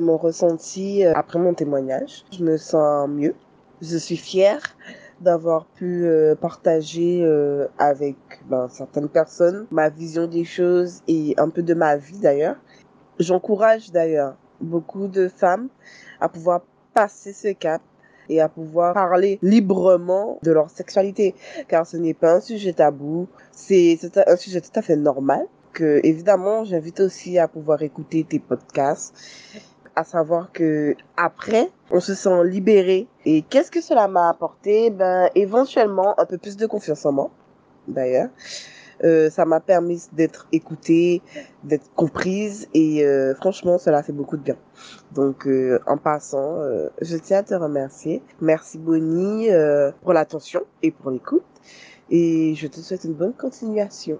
mon ressenti euh, après mon témoignage. Je me sens mieux. Je suis fière d'avoir pu euh, partager euh, avec ben, certaines personnes ma vision des choses et un peu de ma vie d'ailleurs. J'encourage d'ailleurs beaucoup de femmes à pouvoir passer ce cap et à pouvoir parler librement de leur sexualité car ce n'est pas un sujet tabou, c'est un sujet tout à fait normal que évidemment j'invite aussi à pouvoir écouter tes podcasts à savoir que après, on se sent libéré. Et qu'est-ce que cela m'a apporté? Ben, éventuellement, un peu plus de confiance en moi, d'ailleurs. Euh, ça m'a permis d'être écoutée, d'être comprise et euh, franchement, cela fait beaucoup de bien. Donc, euh, en passant, je tiens à te remercier. Merci Bonnie pour l'attention et pour l'écoute. Et je te souhaite une bonne continuation.